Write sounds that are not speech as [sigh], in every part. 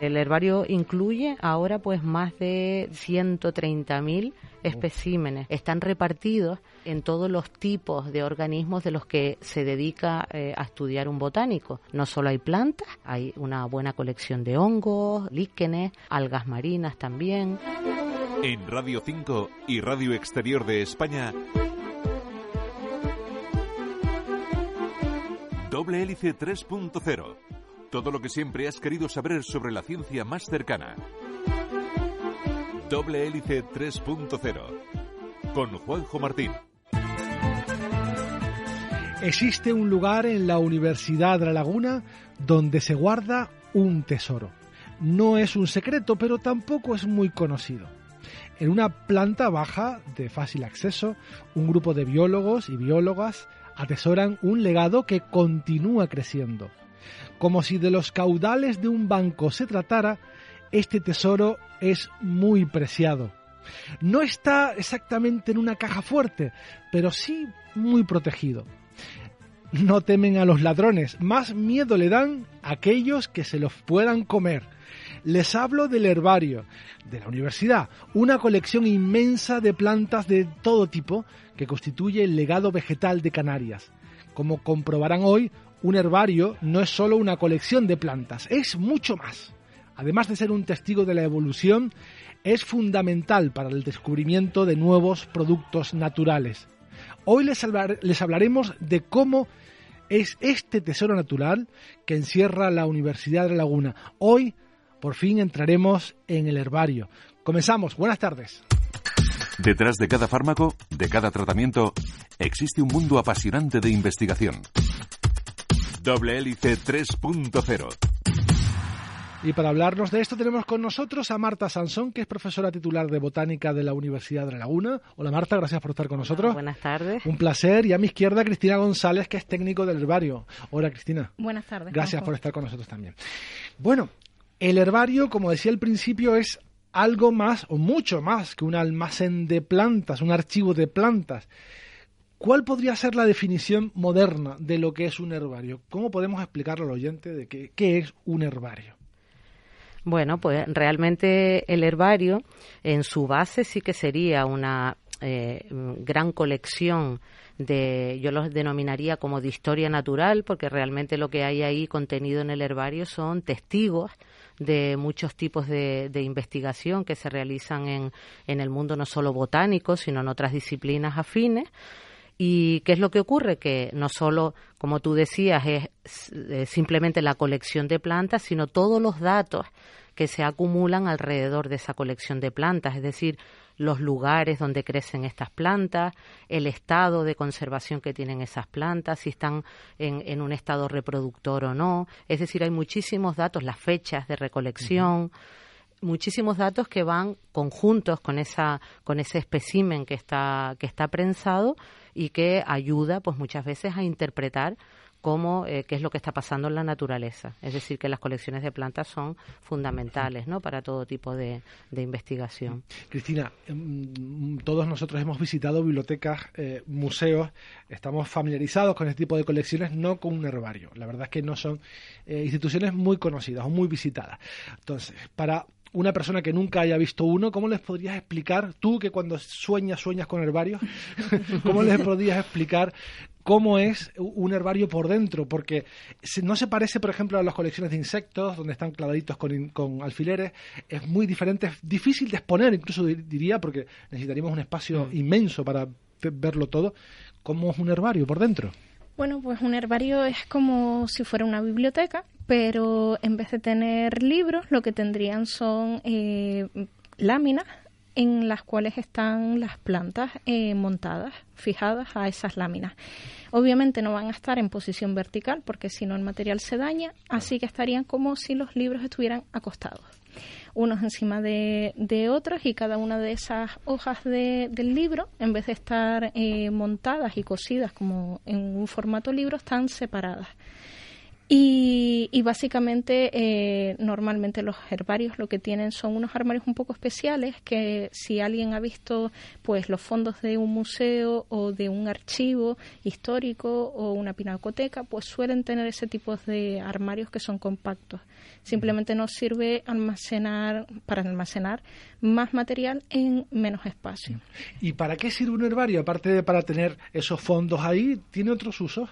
El herbario incluye ahora pues más de 130.000 especímenes. Están repartidos en todos los tipos de organismos de los que se dedica eh, a estudiar un botánico. No solo hay plantas, hay una buena colección de hongos, líquenes, algas marinas también. En Radio 5 y Radio Exterior de España, Doble Hélice 3.0 todo lo que siempre has querido saber sobre la ciencia más cercana. Doble Hélice 3.0 con Juanjo Martín. Existe un lugar en la Universidad de La Laguna donde se guarda un tesoro. No es un secreto, pero tampoco es muy conocido. En una planta baja de fácil acceso, un grupo de biólogos y biólogas atesoran un legado que continúa creciendo. Como si de los caudales de un banco se tratara, este tesoro es muy preciado. No está exactamente en una caja fuerte, pero sí muy protegido. No temen a los ladrones, más miedo le dan a aquellos que se los puedan comer. Les hablo del herbario de la universidad, una colección inmensa de plantas de todo tipo que constituye el legado vegetal de Canarias. Como comprobarán hoy, un herbario no es solo una colección de plantas, es mucho más. Además de ser un testigo de la evolución, es fundamental para el descubrimiento de nuevos productos naturales. Hoy les, les hablaremos de cómo es este tesoro natural que encierra la Universidad de La Laguna. Hoy, por fin, entraremos en el herbario. Comenzamos. Buenas tardes. Detrás de cada fármaco, de cada tratamiento, existe un mundo apasionante de investigación. Doble Hélice 3.0. Y para hablarnos de esto tenemos con nosotros a Marta Sansón, que es profesora titular de Botánica de la Universidad de La Laguna. Hola Marta, gracias por estar con nosotros. buenas tardes. Un placer. Y a mi izquierda Cristina González, que es técnico del herbario. Hola Cristina. Buenas tardes. Gracias por estar con nosotros también. Bueno, el herbario, como decía al principio, es algo más o mucho más que un almacén de plantas, un archivo de plantas. ¿Cuál podría ser la definición moderna de lo que es un herbario? ¿Cómo podemos explicarlo al oyente de qué, es un herbario? Bueno, pues realmente el herbario en su base sí que sería una eh, gran colección de, yo los denominaría como de historia natural, porque realmente lo que hay ahí contenido en el herbario son testigos de muchos tipos de, de investigación que se realizan en, en el mundo no solo botánico, sino en otras disciplinas afines ¿Y qué es lo que ocurre? Que no solo, como tú decías, es, simplemente la colección de plantas, sino todos los datos que se acumulan alrededor de esa colección de plantas, es decir, los lugares donde crecen estas plantas, el estado de conservación que tienen esas plantas, si están en, un estado reproductor o no. Es decir, hay muchísimos datos, las fechas de recolección. Muchísimos datos que van conjuntos con esa con ese espécimen que está que está prensado y que ayuda pues muchas veces a interpretar cómo eh, qué es lo que está pasando en la naturaleza. Es decir, que las colecciones de plantas son fundamentales ¿no? para todo tipo de, investigación. Cristina, em, todos nosotros hemos visitado bibliotecas, eh, museos, estamos familiarizados con este tipo de colecciones, no con un herbario. La verdad es que no son eh, instituciones muy conocidas o muy visitadas. Entonces, para una persona que nunca haya visto uno, ¿cómo les podrías explicar, tú que cuando sueñas, sueñas con herbarios, [laughs] cómo les podrías explicar cómo es un herbario por dentro? Porque no se parece, por ejemplo, a las colecciones de insectos, donde están clavaditos con, alfileres, es muy diferente, es difícil de exponer, incluso diría, porque necesitaríamos un espacio mm. inmenso para verlo todo. ¿Cómo es un herbario por dentro? Bueno, pues un herbario es como si fuera una biblioteca, pero en vez de tener libros, lo que tendrían son eh, láminas en las cuales están las plantas eh, montadas, fijadas a esas láminas. Obviamente no van a estar en posición vertical porque si no el material se daña, así que estarían como si los libros estuvieran acostados unos encima de, de otros y cada una de esas hojas del libro, en vez de estar eh, montadas y cosidas como en un formato libro, están separadas. Y, básicamente, eh, normalmente los herbarios lo que tienen son unos armarios un poco especiales que si alguien ha visto pues los fondos de un museo o de un archivo histórico o una pinacoteca, pues suelen tener ese tipo de armarios que son compactos. Simplemente nos sirve almacenar para almacenar más material en menos espacio. ¿Y para qué sirve un herbario? Aparte de para tener esos fondos ahí, ¿tiene otros usos?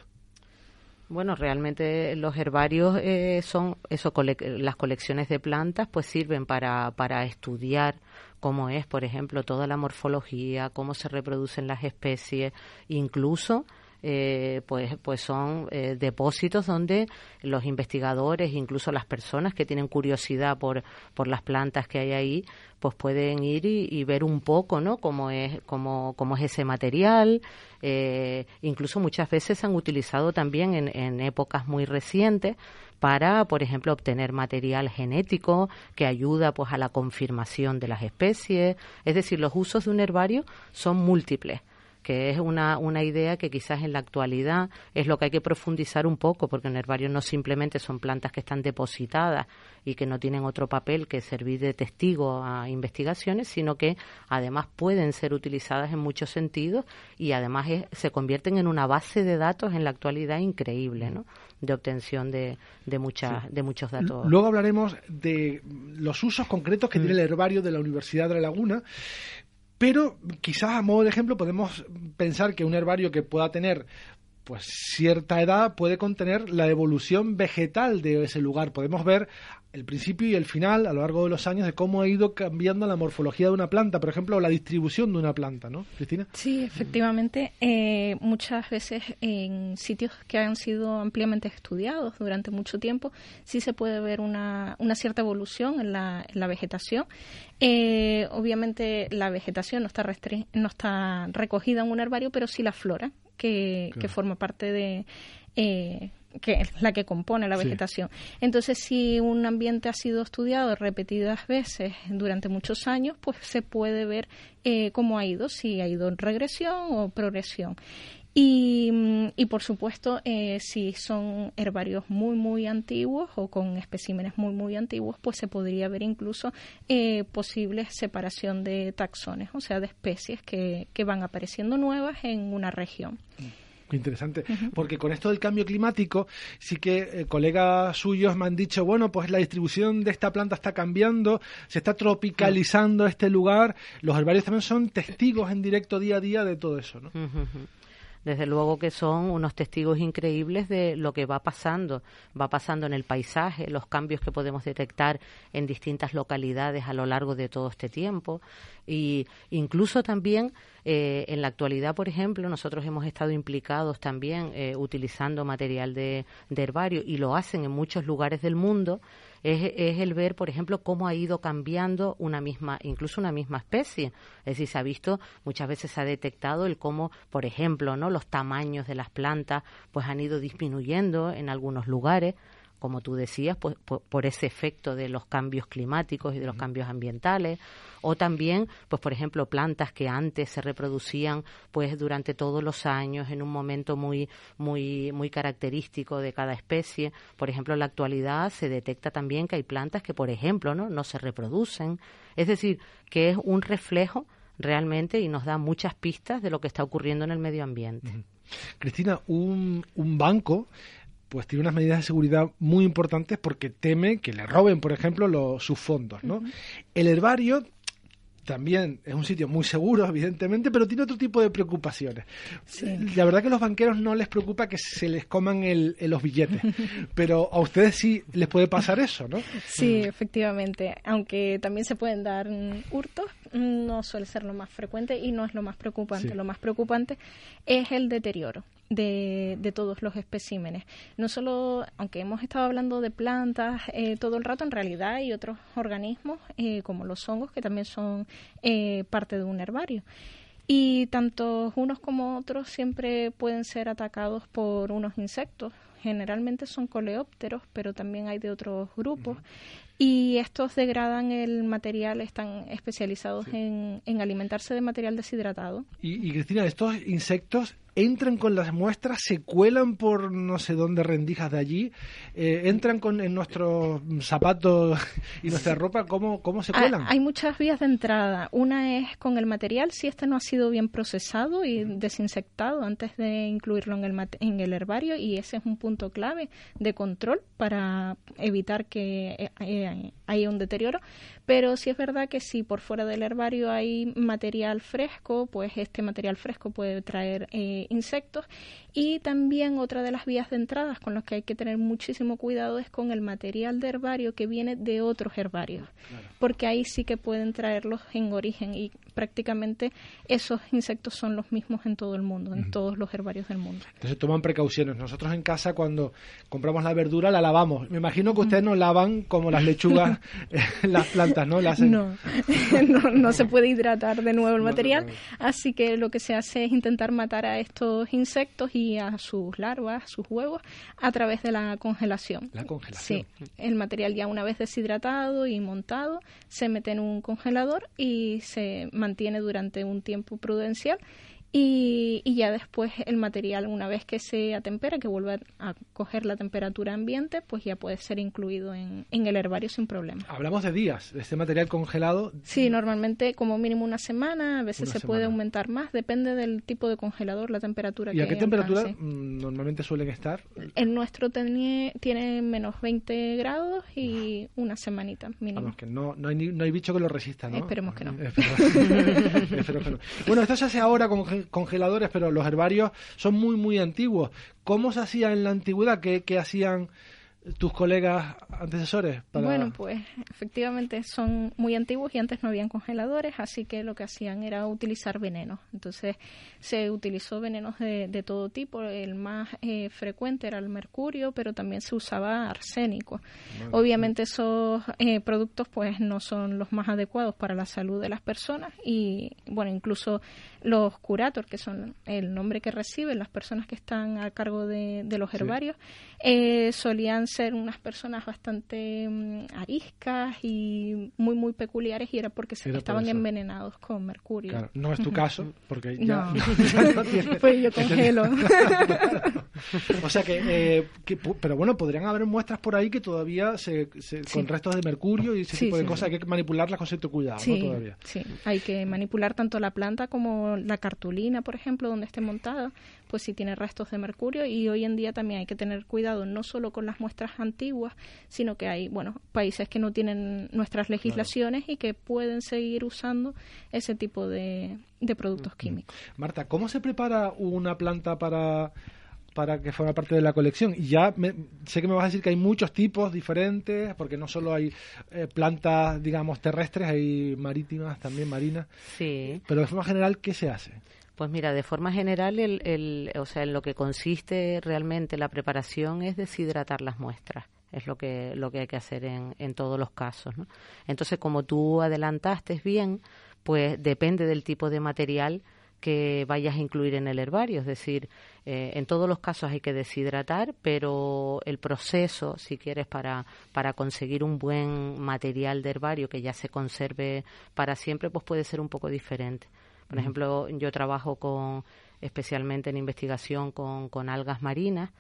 Bueno, realmente los herbarios eh, son eso, las colecciones de plantas, pues sirven para, para estudiar cómo es, por ejemplo, toda la morfología, cómo se reproducen las especies, incluso eh, pues, pues son eh, depósitos donde los investigadores, incluso las personas que tienen curiosidad por, por las plantas que hay ahí, pues pueden ir y, ver un poco, ¿no? Cómo es, cómo, cómo es ese material. Eh, incluso muchas veces se han utilizado también en, en épocas muy recientes para, por ejemplo, obtener material genético que ayuda pues a la confirmación de las especies. Es decir, los usos de un herbario son múltiples que es una, una idea que quizás en la actualidad es lo que hay que profundizar un poco, porque en herbario no simplemente son plantas que están depositadas y que no tienen otro papel que servir de testigo a investigaciones, sino que además pueden ser utilizadas en muchos sentidos y además se convierten en una base de datos en la actualidad increíble, ¿no? de obtención de, de, muchas, de muchos datos. Luego hablaremos de los usos concretos que tiene el herbario de la Universidad de La Laguna, pero quizás a modo de ejemplo podemos pensar que un herbario que pueda tener pues cierta edad puede contener la evolución vegetal de ese lugar. Podemos ver el principio y el final a lo largo de los años de cómo ha ido cambiando la morfología de una planta, por ejemplo, la distribución de una planta, ¿no, Cristina? Sí, efectivamente. Eh, muchas veces en sitios que han sido ampliamente estudiados durante mucho tiempo, sí se puede ver una, una cierta evolución en la, en la vegetación. Eh, obviamente la vegetación no está, no está recogida en un herbario, pero sí la flora, que, que forma parte de... Eh, que es la que compone la vegetación. Entonces, si un ambiente ha sido estudiado repetidas veces durante muchos años, pues se puede ver eh, cómo ha ido, si ha ido en regresión o progresión. Y, y, por supuesto, eh, si son herbarios muy, muy antiguos o con especímenes muy, muy antiguos, pues se podría ver incluso eh, posible separación de taxones, o sea, de especies que, que van apareciendo nuevas en una región. Interesante, porque con esto del cambio climático, sí que eh, colegas suyos me han dicho, bueno, pues la distribución de esta planta está cambiando, se está tropicalizando este lugar, los herbarios también son testigos en directo día a día de todo eso, ¿no? Desde luego que son unos testigos increíbles de lo que va pasando, va pasando en el paisaje, los cambios que podemos detectar en distintas localidades a lo largo de todo este tiempo. Y incluso también eh, en la actualidad, por ejemplo, nosotros hemos estado implicados también eh, utilizando material de, de herbario y lo hacen en muchos lugares del mundo es, es, el ver, por ejemplo, cómo ha ido cambiando una misma, incluso una misma especie. Es decir, se ha visto, muchas veces se ha detectado el cómo, por ejemplo, ¿no? los tamaños de las plantas pues han ido disminuyendo en algunos lugares como tú decías, pues, por, ese efecto de los cambios climáticos y de los cambios ambientales, o también, pues por ejemplo, plantas que antes se reproducían pues durante todos los años en un momento muy muy muy característico de cada especie. Por ejemplo, en la actualidad se detecta también que hay plantas que, por ejemplo, no no se reproducen, es decir, que es un reflejo realmente y nos da muchas pistas de lo que está ocurriendo en el medio ambiente. Cristina, un, un banco pues tiene unas medidas de seguridad muy importantes porque teme que le roben, por ejemplo, los, sus fondos, ¿no? El herbario también es un sitio muy seguro, evidentemente, pero tiene otro tipo de preocupaciones. La verdad que a los banqueros no les preocupa que se les coman el, los billetes, [laughs] pero a ustedes sí les puede pasar eso, ¿no? Sí, efectivamente. Aunque también se pueden dar hurtos, no suele ser lo más frecuente y no es lo más preocupante. Lo más preocupante es el deterioro. De, de, todos los especímenes. No solo, aunque hemos estado hablando de plantas eh, todo el rato, en realidad hay otros organismos eh, como los hongos que también son eh, parte de un herbario. Y tanto unos como otros siempre pueden ser atacados por unos insectos. Generalmente son coleópteros, pero también hay de otros grupos. Y estos degradan el material, están especializados en, en, alimentarse de material deshidratado. Y, y Cristina, estos insectos entran con las muestras, se cuelan por no sé dónde rendijas de allí, eh, entran con en nuestros zapatos [laughs] y nuestra ropa, ¿cómo, cómo se ah, cuelan? Hay muchas vías de entrada. Una es con el material, si este no ha sido bien procesado y desinsectado antes de incluirlo en el, en el herbario, y ese es un punto clave de control para evitar que eh, eh, haya un deterioro. Pero sí es verdad que si por fuera del herbario hay material fresco, pues este material fresco puede traer insectos y también otra de las vías de entradas con las que hay que tener muchísimo cuidado es con el material de herbario que viene de otros herbarios, porque ahí sí que pueden traerlos en origen y prácticamente esos insectos son los mismos en todo el mundo, en todos los herbarios del mundo. Entonces toman precauciones. Nosotros en casa cuando compramos la verdura la lavamos. Me imagino que ustedes no lavan como las lechugas [laughs] eh, las plantas, ¿no? [laughs] No. no, se puede hidratar de nuevo el material, así que lo que se hace es intentar matar a estos insectos y a sus larvas, sus huevos, a través de la congelación. La congelación. Sí, el material ya una vez deshidratado y montado se mete en un congelador y se mantiene durante un tiempo prudencial y, ya después el material, una vez que se atempera, que vuelve a coger la temperatura ambiente, pues ya puede ser incluido en, el herbario sin problema. Hablamos de días, de este material congelado. Sí, normalmente como mínimo una semana, a veces se puede aumentar más, depende del tipo de congelador, la temperatura ¿Y a qué temperatura mm, normalmente suelen estar? El nuestro tiene, tiene menos 20 grados y una semanita mínimo. Vamos, que no, no, hay, no hay bicho que lo resista, ¿no? Esperemos que no. Que. [laughs] Bueno, esto se hace ahora con congeladores, pero los herbarios son muy, muy antiguos. ¿Cómo se hacía en la antigüedad? ¿Qué, hacían tus colegas antecesores? Bueno, pues efectivamente son muy antiguos y antes no habían congeladores, así que lo que hacían era utilizar venenos. Entonces se utilizó venenos de, de todo tipo. El más eh, frecuente era el mercurio, pero también se usaba arsénico. Obviamente esos eh, productos pues no son los más adecuados para la salud de las personas y bueno, incluso los curator, que son el nombre que reciben las personas que están a cargo de, los herbarios, eh, solían ser unas personas bastante mm, ariscas y muy, muy peculiares y era porque se estaban envenenados con mercurio. no es tu caso, porque ya no, [laughs] [laughs] pues yo congelo. [laughs] o sea que, eh, pero bueno, podrían haber muestras por ahí que todavía se, con restos de mercurio y ese tipo de cosas hay que manipularlas con cierto cuidado, ¿no? Todavía. Sí, hay que manipular tanto la planta como la cartulina, por ejemplo, donde esté montada, pues sí tiene restos de mercurio y hoy en día también hay que tener cuidado no solo con las muestras antiguas, sino que hay, bueno, países que no tienen nuestras legislaciones y que pueden seguir usando ese tipo de, de productos químicos. Marta, ¿cómo se prepara una planta para para que forma parte de la colección. Y ya sé que me vas a decir que hay muchos tipos diferentes, porque no solo hay eh, plantas, digamos, terrestres, hay marítimas, también marinas. Sí. Pero de forma general, ¿qué se hace? Pues mira, de forma general, el, el, o sea, en lo que consiste realmente la preparación es deshidratar las muestras. Es lo que, lo que hay que hacer en, en todos los casos. ¿no? Entonces, como tú adelantaste bien, pues depende del tipo de material que vayas a incluir en el herbario. Es decir, eh, en todos los casos hay que deshidratar, pero el proceso, si quieres, para, para conseguir un buen material de herbario que ya se conserve para siempre, pues puede ser un poco diferente. Por ejemplo, yo trabajo con, especialmente en investigación con, con algas marinas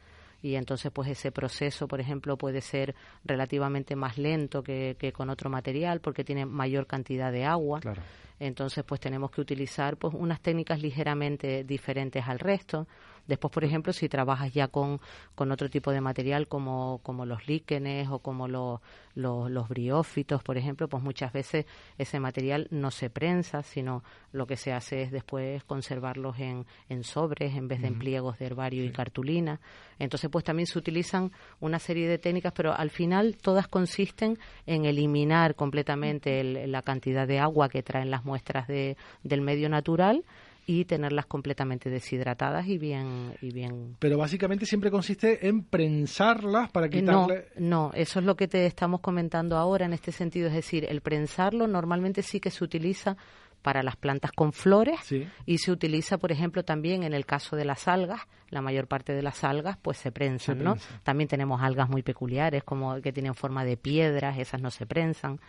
y entonces pues ese proceso por ejemplo puede ser relativamente más lento que, que con otro material porque tiene mayor cantidad de agua claro. Entonces, pues tenemos que utilizar pues unas técnicas ligeramente diferentes al resto. Después, por ejemplo, si trabajas ya con, con otro tipo de material como, como los líquenes o como los, los, briófitos, por ejemplo, pues muchas veces ese material no se prensa, sino lo que se hace es después conservarlos en, en sobres en vez de en pliegos de herbario y cartulina. Entonces, pues también se utilizan una serie de técnicas, pero al final todas consisten en eliminar completamente la cantidad de agua que traen las muestras de, del medio natural y tenerlas completamente deshidratadas y bien y bien pero básicamente siempre consiste en prensarlas para quitarle no no eso es lo que te estamos comentando ahora en este sentido es decir el prensarlo normalmente sí que se utiliza para las plantas con flores y se utiliza, por ejemplo, también en el caso de las algas, la mayor parte de las algas pues se prensan, ¿no? También tenemos algas muy peculiares como que tienen forma de piedras, esas no se prensan.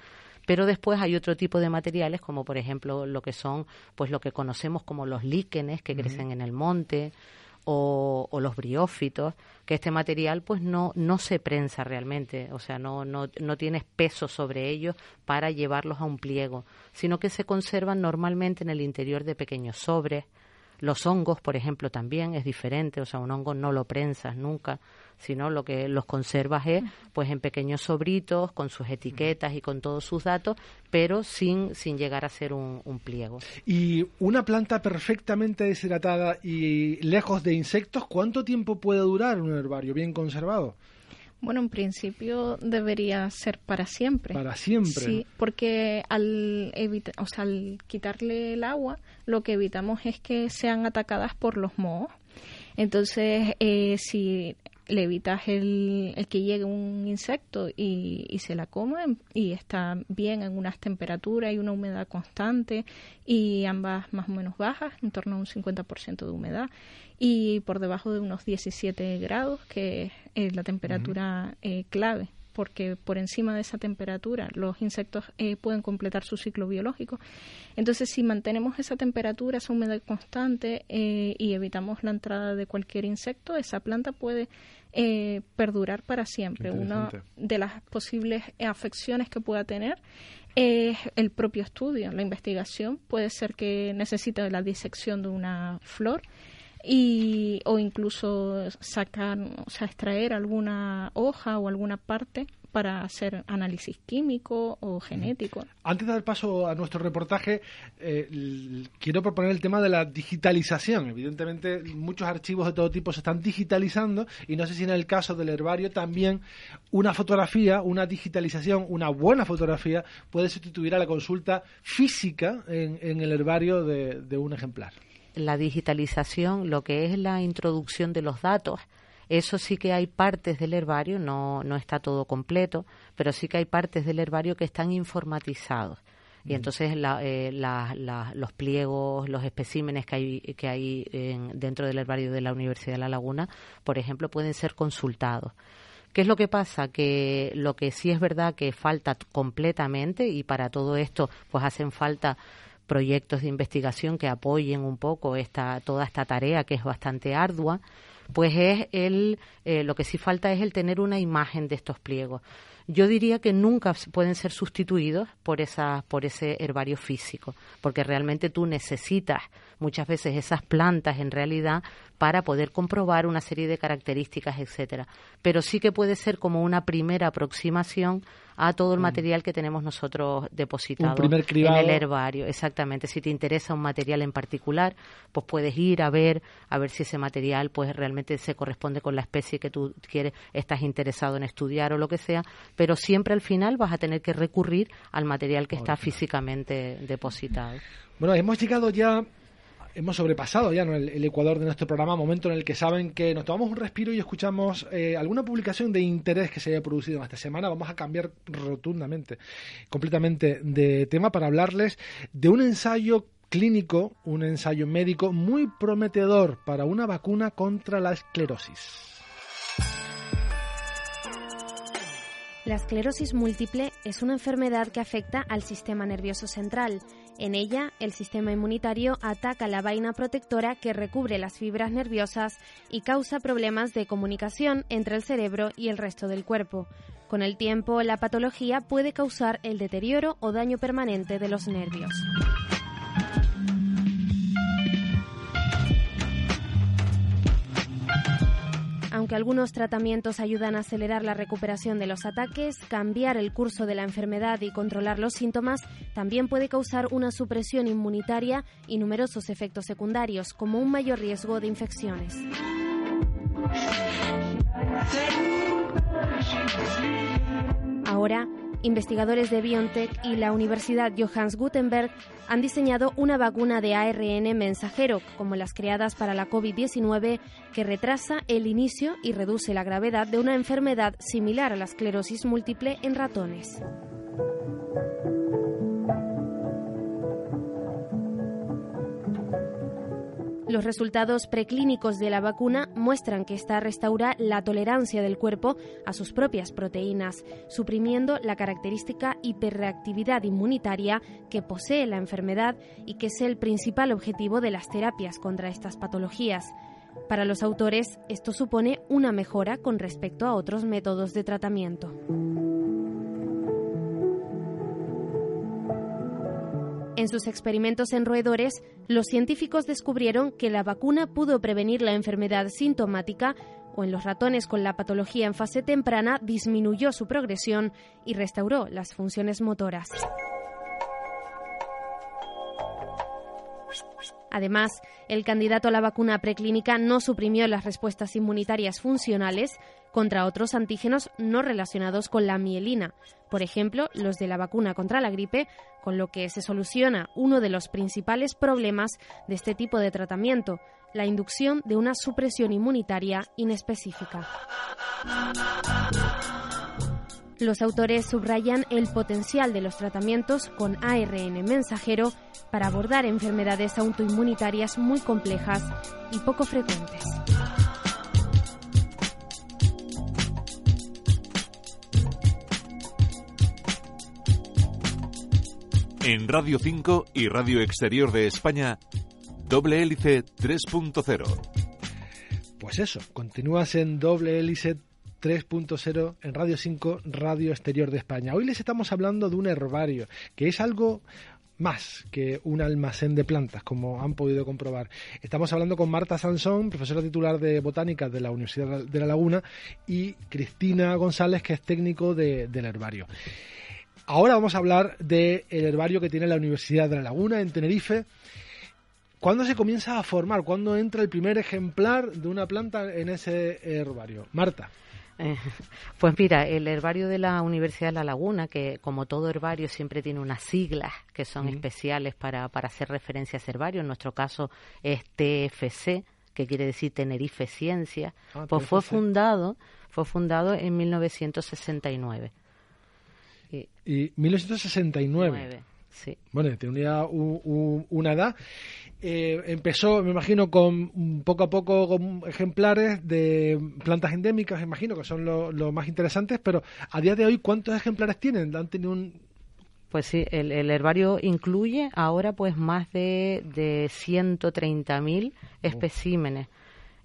Pero después hay otro tipo de materiales como por ejemplo lo que son pues lo que conocemos como los líquenes que crecen en el monte, o, los briófitos, que este material pues no, no se prensa realmente, o sea, no, no, no tienes peso sobre ellos para llevarlos a un pliego, sino que se conservan normalmente en el interior de pequeños sobres. Los hongos, por ejemplo, también es diferente, o sea, un hongo no lo prensas nunca, sino lo que los conservas es pues en pequeños sobritos con sus etiquetas y con todos sus datos, pero sin, sin llegar a ser un, pliego. Y una planta perfectamente deshidratada y lejos de insectos, ¿cuánto tiempo puede durar un herbario bien conservado? Bueno, en principio debería ser para siempre. Para siempre. Sí, porque al, o sea, al quitarle el agua, lo que evitamos es que sean atacadas por los mohos. Entonces, eh, si le evitas el, el, que llegue un insecto y, y, se la come y está bien en unas temperaturas y una humedad constante y ambas más o menos bajas, en torno a un 50% de humedad y por debajo de unos 17 grados, que es la temperatura eh, clave porque por encima de esa temperatura los insectos eh, pueden completar su ciclo biológico. Entonces, si mantenemos esa temperatura, esa humedad constante eh, y evitamos la entrada de cualquier insecto, esa planta puede eh, perdurar para siempre. Una de las posibles afecciones que pueda tener es el propio estudio, la investigación. Puede ser que necesite la disección de una flor y o incluso sacar, o sea, extraer alguna hoja o alguna parte para hacer análisis químico o genético. Antes de dar paso a nuestro reportaje, eh, quiero proponer el tema de la digitalización. Evidentemente, muchos archivos de todo tipo se están digitalizando y no sé si en el caso del herbario también una fotografía, una digitalización, una buena fotografía puede sustituir a la consulta física en, el herbario de un ejemplar la digitalización, lo que es la introducción de los datos, eso sí que hay partes del herbario, no, no está todo completo, pero sí que hay partes del herbario que están informatizados. Y entonces eh, los pliegos, los especímenes que hay, que hay dentro del herbario de la Universidad de La Laguna, por ejemplo, pueden ser consultados. ¿Qué es lo que pasa? Que lo que sí es verdad que falta completamente y para todo esto pues hacen falta proyectos de investigación que apoyen un poco esta, toda esta tarea que es bastante ardua, pues es el, eh, lo que sí falta es el tener una imagen de estos pliegos. Yo diría que nunca pueden ser sustituidos por, esa, por ese herbario físico, porque realmente tú necesitas muchas veces esas plantas en realidad para poder comprobar una serie de características, etcétera. Pero sí que puede ser como una primera aproximación a todo el mm. material que tenemos nosotros depositado en el herbario. Exactamente. Si te interesa un material en particular, pues puedes ir a ver, a ver si ese material pues realmente se corresponde con la especie que tú quieres, estás interesado en estudiar o lo que sea, pero siempre al final vas a tener que recurrir al material que está físicamente depositado. Bueno, hemos llegado ya hemos sobrepasado ya el, ecuador de nuestro programa, momento en el que saben que nos tomamos un respiro y escuchamos eh, alguna publicación de interés que se haya producido en esta semana. Vamos a cambiar rotundamente, completamente de tema para hablarles de un ensayo clínico, un ensayo médico muy prometedor para una vacuna contra la esclerosis. La esclerosis múltiple es una enfermedad que afecta al sistema nervioso central en ella, el sistema inmunitario ataca la vaina protectora que recubre las fibras nerviosas y causa problemas de comunicación entre el cerebro y el resto del cuerpo. Con el tiempo, la patología puede causar el deterioro o daño permanente de los nervios. Aunque algunos tratamientos ayudan a acelerar la recuperación de los ataques, cambiar el curso de la enfermedad y controlar los síntomas también puede causar una supresión inmunitaria y numerosos efectos secundarios, como un mayor riesgo de infecciones. Ahora, investigadores de BioNTech y la Universidad Johannes Gutenberg han diseñado una vacuna de ARN mensajero, como las creadas para la COVID-19, que retrasa el inicio y reduce la gravedad de una enfermedad similar a la esclerosis múltiple en ratones. Los resultados preclínicos de la vacuna muestran que esta restaura la tolerancia del cuerpo a sus propias proteínas, suprimiendo la característica hiperreactividad inmunitaria que posee la enfermedad y que es el principal objetivo de las terapias contra estas patologías. Para los autores, esto supone una mejora con respecto a otros métodos de tratamiento. En sus experimentos en roedores, los científicos descubrieron que la vacuna pudo prevenir la enfermedad sintomática o en los ratones con la patología en fase temprana disminuyó su progresión y restauró las funciones motoras. Además, el candidato a la vacuna preclínica no suprimió las respuestas inmunitarias funcionales contra otros antígenos no relacionados con la mielina, por ejemplo, los de la vacuna contra la gripe, con lo que se soluciona uno de los principales problemas de este tipo de tratamiento, la inducción de una supresión inmunitaria inespecífica. Los autores subrayan el potencial de los tratamientos con ARN mensajero para abordar enfermedades autoinmunitarias muy complejas y poco frecuentes. En Radio 5 y Radio Exterior de España, doble hélice 3.0. Pues eso, continúas en doble hélice 3.0 en Radio 5, Radio Exterior de España. Hoy les estamos hablando de un herbario, que es algo más que un almacén de plantas, como han podido comprobar. Estamos hablando con Marta Sansón, profesora titular de botánica de la Universidad de La Laguna, y Cristina González, que es técnico del herbario. Ahora vamos a hablar del herbario que tiene la Universidad de La Laguna en Tenerife. ¿Cuándo se comienza a formar? ¿Cuándo entra el primer ejemplar de una planta en ese herbario? Marta. Pues mira, el herbario de la Universidad de La Laguna, que como todo herbario siempre tiene unas siglas que son especiales para, para hacer referencia a ese herbario, en nuestro caso es TFC, que quiere decir Tenerife Ciencia, ah, pues fue fundado, fue fundado en 1969. Y, y 1969. sí. Bueno, tenía una edad eh, empezó, me imagino, con poco a poco con ejemplares de plantas endémicas, imagino que son los lo más interesantes, pero a día de hoy, ¿cuántos ejemplares tienen? ¿Han tenido un, pues sí, el, herbario incluye ahora pues más de, de 130.000 especímenes.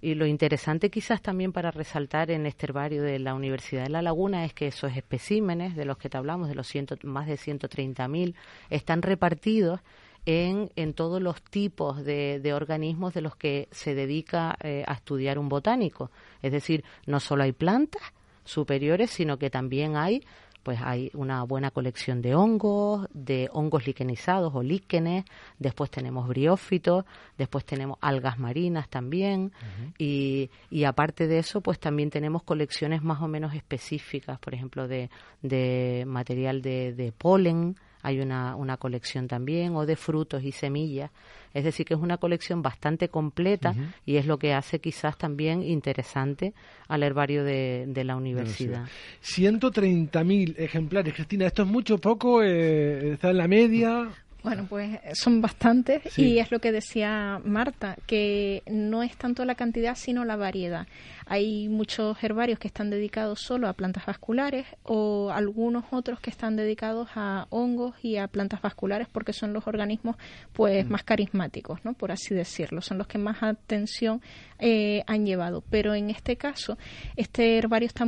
Y lo interesante quizás también para resaltar en este herbario de la Universidad de La Laguna es que esos especímenes de los que te hablamos, de los ciento, más de 130.000, están repartidos en, en todos los tipos de, de, organismos de los que se dedica eh, a estudiar un botánico. Es decir, no solo hay plantas superiores, sino que también hay pues hay una buena colección de hongos, de hongos liquenizados o líquenes, después tenemos briófitos, después tenemos algas marinas también, y, y, aparte de eso, pues también tenemos colecciones más o menos específicas, por ejemplo, de, de material de, de polen, hay una, una colección también, o de frutos y semillas. Es decir, que es una colección bastante completa y es lo que hace quizás también interesante al herbario de, de la universidad. 130.000 ejemplares, Cristina, ¿esto es mucho poco? Eh, ¿Está en la media? Bueno, pues son bastantes y es lo que decía Marta, que no es tanto la cantidad sino la variedad. Hay muchos herbarios que están dedicados solo a plantas vasculares o algunos otros que están dedicados a hongos y a plantas vasculares porque son los organismos pues mm. más carismáticos, ¿no? Por así decirlo, son los que más atención eh, han llevado. Pero en este caso, este herbario está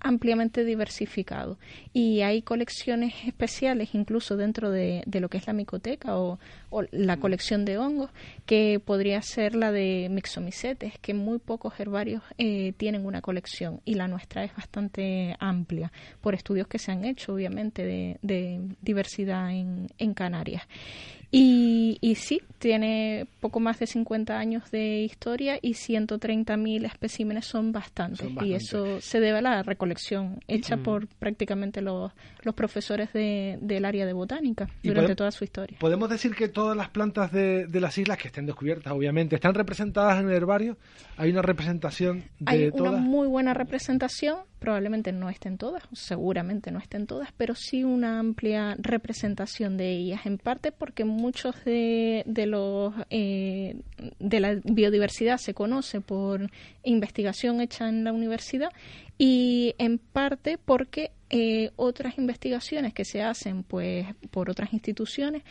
ampliamente diversificado y hay colecciones especiales incluso dentro de, lo que es la micoteca o, la colección de hongos que podría ser la de mixomicetes, que muy pocos herbarios eh, eh, tienen una colección y la nuestra es bastante amplia por estudios que se han hecho, obviamente, de, de diversidad en, en Canarias. Y, y, sí, tiene poco más de 50 años de historia y 130.000 especímenes son bastantes. Y eso se debe a la recolección hecha mm. por prácticamente los, los profesores de, del área de botánica durante toda su historia. ¿Podemos decir que todas las plantas de, de, las islas que estén descubiertas, obviamente, están representadas en el herbario? ¿Hay una representación de Hay una muy buena representación probablemente no estén todas, seguramente no estén todas, pero sí una amplia representación de ellas, en parte porque muchos de, de los eh, de la biodiversidad se conoce por investigación hecha en la universidad y en parte porque eh, otras investigaciones que se hacen pues por otras instituciones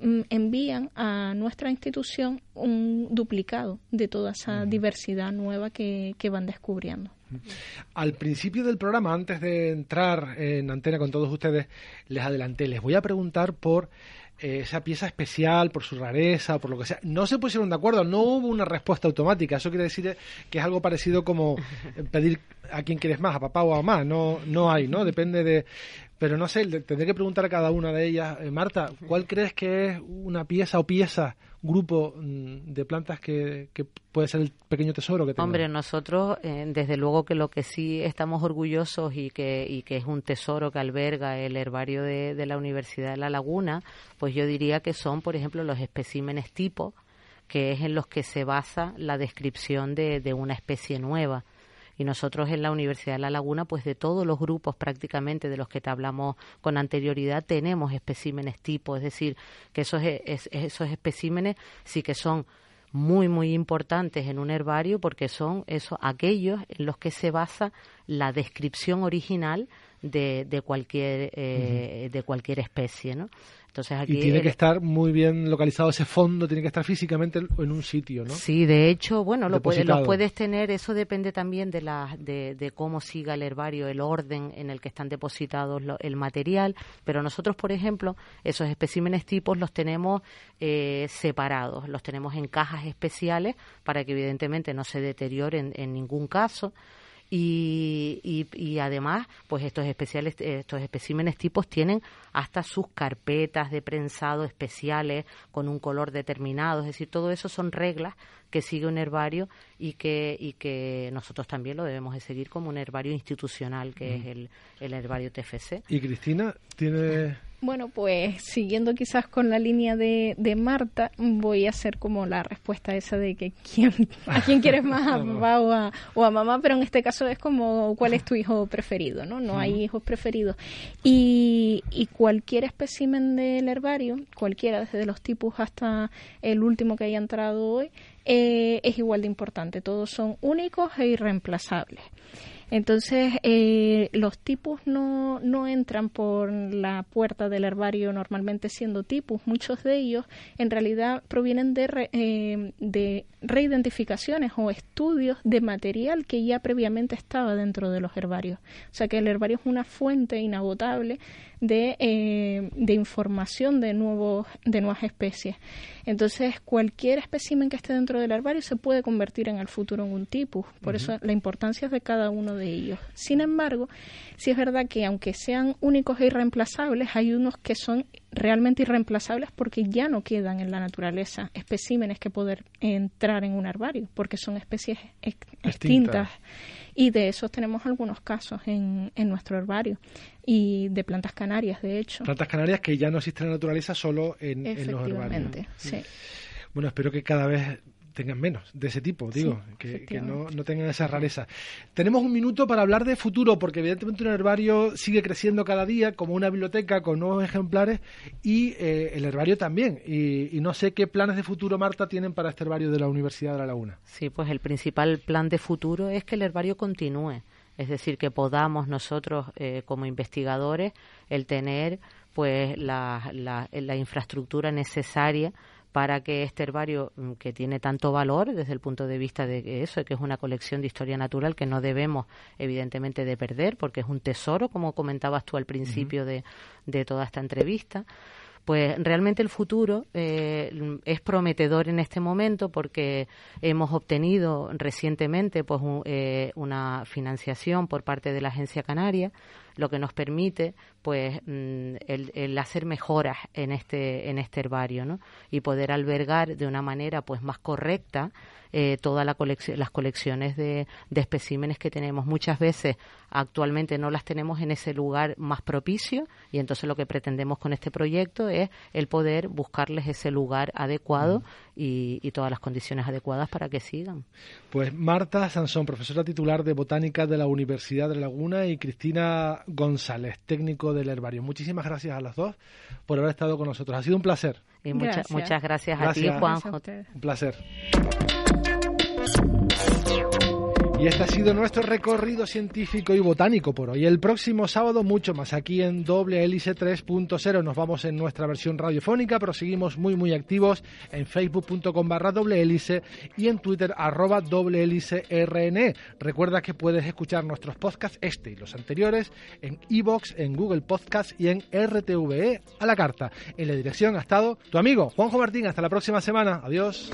mm, envían a nuestra institución un duplicado de toda esa diversidad nueva que, que van descubriendo. Al principio del programa, antes de entrar en antena con todos ustedes, les adelanté, les voy a preguntar por eh, esa pieza especial, por su rareza, por lo que sea. No se pusieron de acuerdo, no hubo una respuesta automática. Eso quiere decir que es algo parecido como [laughs] pedir a quién quieres más, a papá o a mamá. No, no hay, ¿no? Depende de. Pero no sé, tendré que preguntar a cada una de ellas. Eh, Marta, ¿cuál crees que es una pieza o pieza grupo mm, de plantas que, puede ser el pequeño tesoro que tenemos? Hombre, nosotros, eh, desde luego que lo que sí estamos orgullosos y que, y que es un tesoro que alberga el herbario de, la Universidad de La Laguna, pues yo diría que son, por ejemplo, los especímenes tipo, que es en los que se basa la descripción de, de una especie nueva y nosotros en la Universidad de La Laguna, pues de todos los grupos prácticamente de los que te hablamos con anterioridad, tenemos especímenes tipo, es decir, que esos, esos especímenes sí que son muy muy importantes en un herbario porque son esos aquellos en los que se basa la descripción original de, de cualquier eh, de cualquier especie, ¿no? Y tiene que estar muy bien localizado ese fondo, tiene que estar físicamente en un sitio, ¿no? Sí, de hecho, bueno, lo, puedes, lo puedes tener, eso depende también de, la, de, cómo siga el herbario, el orden en el que están depositados el material, pero nosotros, por ejemplo, esos especímenes tipos los tenemos eh, separados, los tenemos en cajas especiales para que evidentemente no se deterioren en ningún caso. Y, y, además, pues estos especiales, estos especímenes tipos tienen hasta sus carpetas de prensado especiales con un color determinado, es decir, todo eso son reglas que sigue un herbario y que, y que nosotros también lo debemos de seguir como un herbario institucional, que es el, el herbario TFC. ¿Y Cristina tiene bueno, pues siguiendo quizás con la línea de, de, Marta, voy a hacer como la respuesta esa de que quién, a quién quieres [laughs] más, a papá o a, o a, mamá, pero en este caso es como cuál es tu hijo preferido, ¿no? No hay hijos preferidos. Y, y cualquier espécimen del herbario, cualquiera, desde los tipos hasta el último que haya entrado hoy, eh, es igual de importante. Todos son únicos e irreemplazables. Entonces, eh, los tipos no, no entran por la puerta del herbario normalmente siendo tipos. Muchos de ellos en realidad provienen de, eh, de reidentificaciones o estudios de material que ya previamente estaba dentro de los herbarios. O sea que el herbario es una fuente inagotable de, eh, de información de, nuevos, de nuevas especies. Entonces, cualquier espécimen que esté dentro del herbario se puede convertir en el futuro en un tipus. Por eso la importancia es de cada uno de ellos. Sin embargo, sí es verdad que aunque sean únicos e irreemplazables, hay unos que son realmente irreemplazables porque ya no quedan en la naturaleza especímenes que poder entrar en un herbario, porque son especies extintas. Y de esos tenemos algunos casos en, en nuestro herbario y de plantas canarias, de hecho. Plantas canarias que ya no existen en la naturaleza, solo en, en los herbarios. Sí. Bueno, espero que cada vez tengan menos de ese tipo, digo, que, no, no, tengan esa rareza. Tenemos un minuto para hablar de futuro, porque evidentemente un herbario sigue creciendo cada día como una biblioteca con nuevos ejemplares y eh, el herbario también. Y, no sé qué planes de futuro, Marta, tienen para este herbario de la Universidad de La Laguna. Sí, pues el principal plan de futuro es que el herbario continúe. Es decir, que podamos nosotros eh, como investigadores el tener pues la, la, la infraestructura necesaria para que este herbario, mm, que tiene tanto valor desde el punto de vista de eso, que es una colección de historia natural que no debemos, evidentemente, de perder, porque es un tesoro, como comentabas tú al principio de, de toda esta entrevista, Pues realmente el futuro eh, es prometedor en este momento porque hemos obtenido recientemente pues eh, una financiación por parte de la Agencia Canaria lo que nos permite pues mm, el, hacer mejoras en este en este herbario ¿no? y poder albergar de una manera pues más correcta eh, todas la las colecciones de, de, especímenes que tenemos. Muchas veces actualmente no las tenemos en ese lugar más propicio y entonces lo que pretendemos con este proyecto es el poder buscarles ese lugar adecuado y, y, todas las condiciones adecuadas para que sigan. Pues Marta Sansón, profesora titular de Botánica de la Universidad de Laguna y Cristina González, técnico del herbario. Muchísimas gracias a las dos por haber estado con nosotros. Ha sido un placer. Y muchas gracias, a ti, Juanjo. un placer. Y este ha sido nuestro recorrido científico y botánico por hoy. El próximo sábado mucho más aquí en Doble Hélice 3.0. Nos vamos en nuestra versión radiofónica, pero seguimos muy muy activos en facebook.com barra doble hélice y en twitter arroba doble hélice RN. Recuerda que puedes escuchar nuestros podcasts, este y los anteriores, en iBox, en Google Podcast y en RTVE a la carta. En la dirección ha estado tu amigo Juanjo Martín. Hasta la próxima semana. Adiós.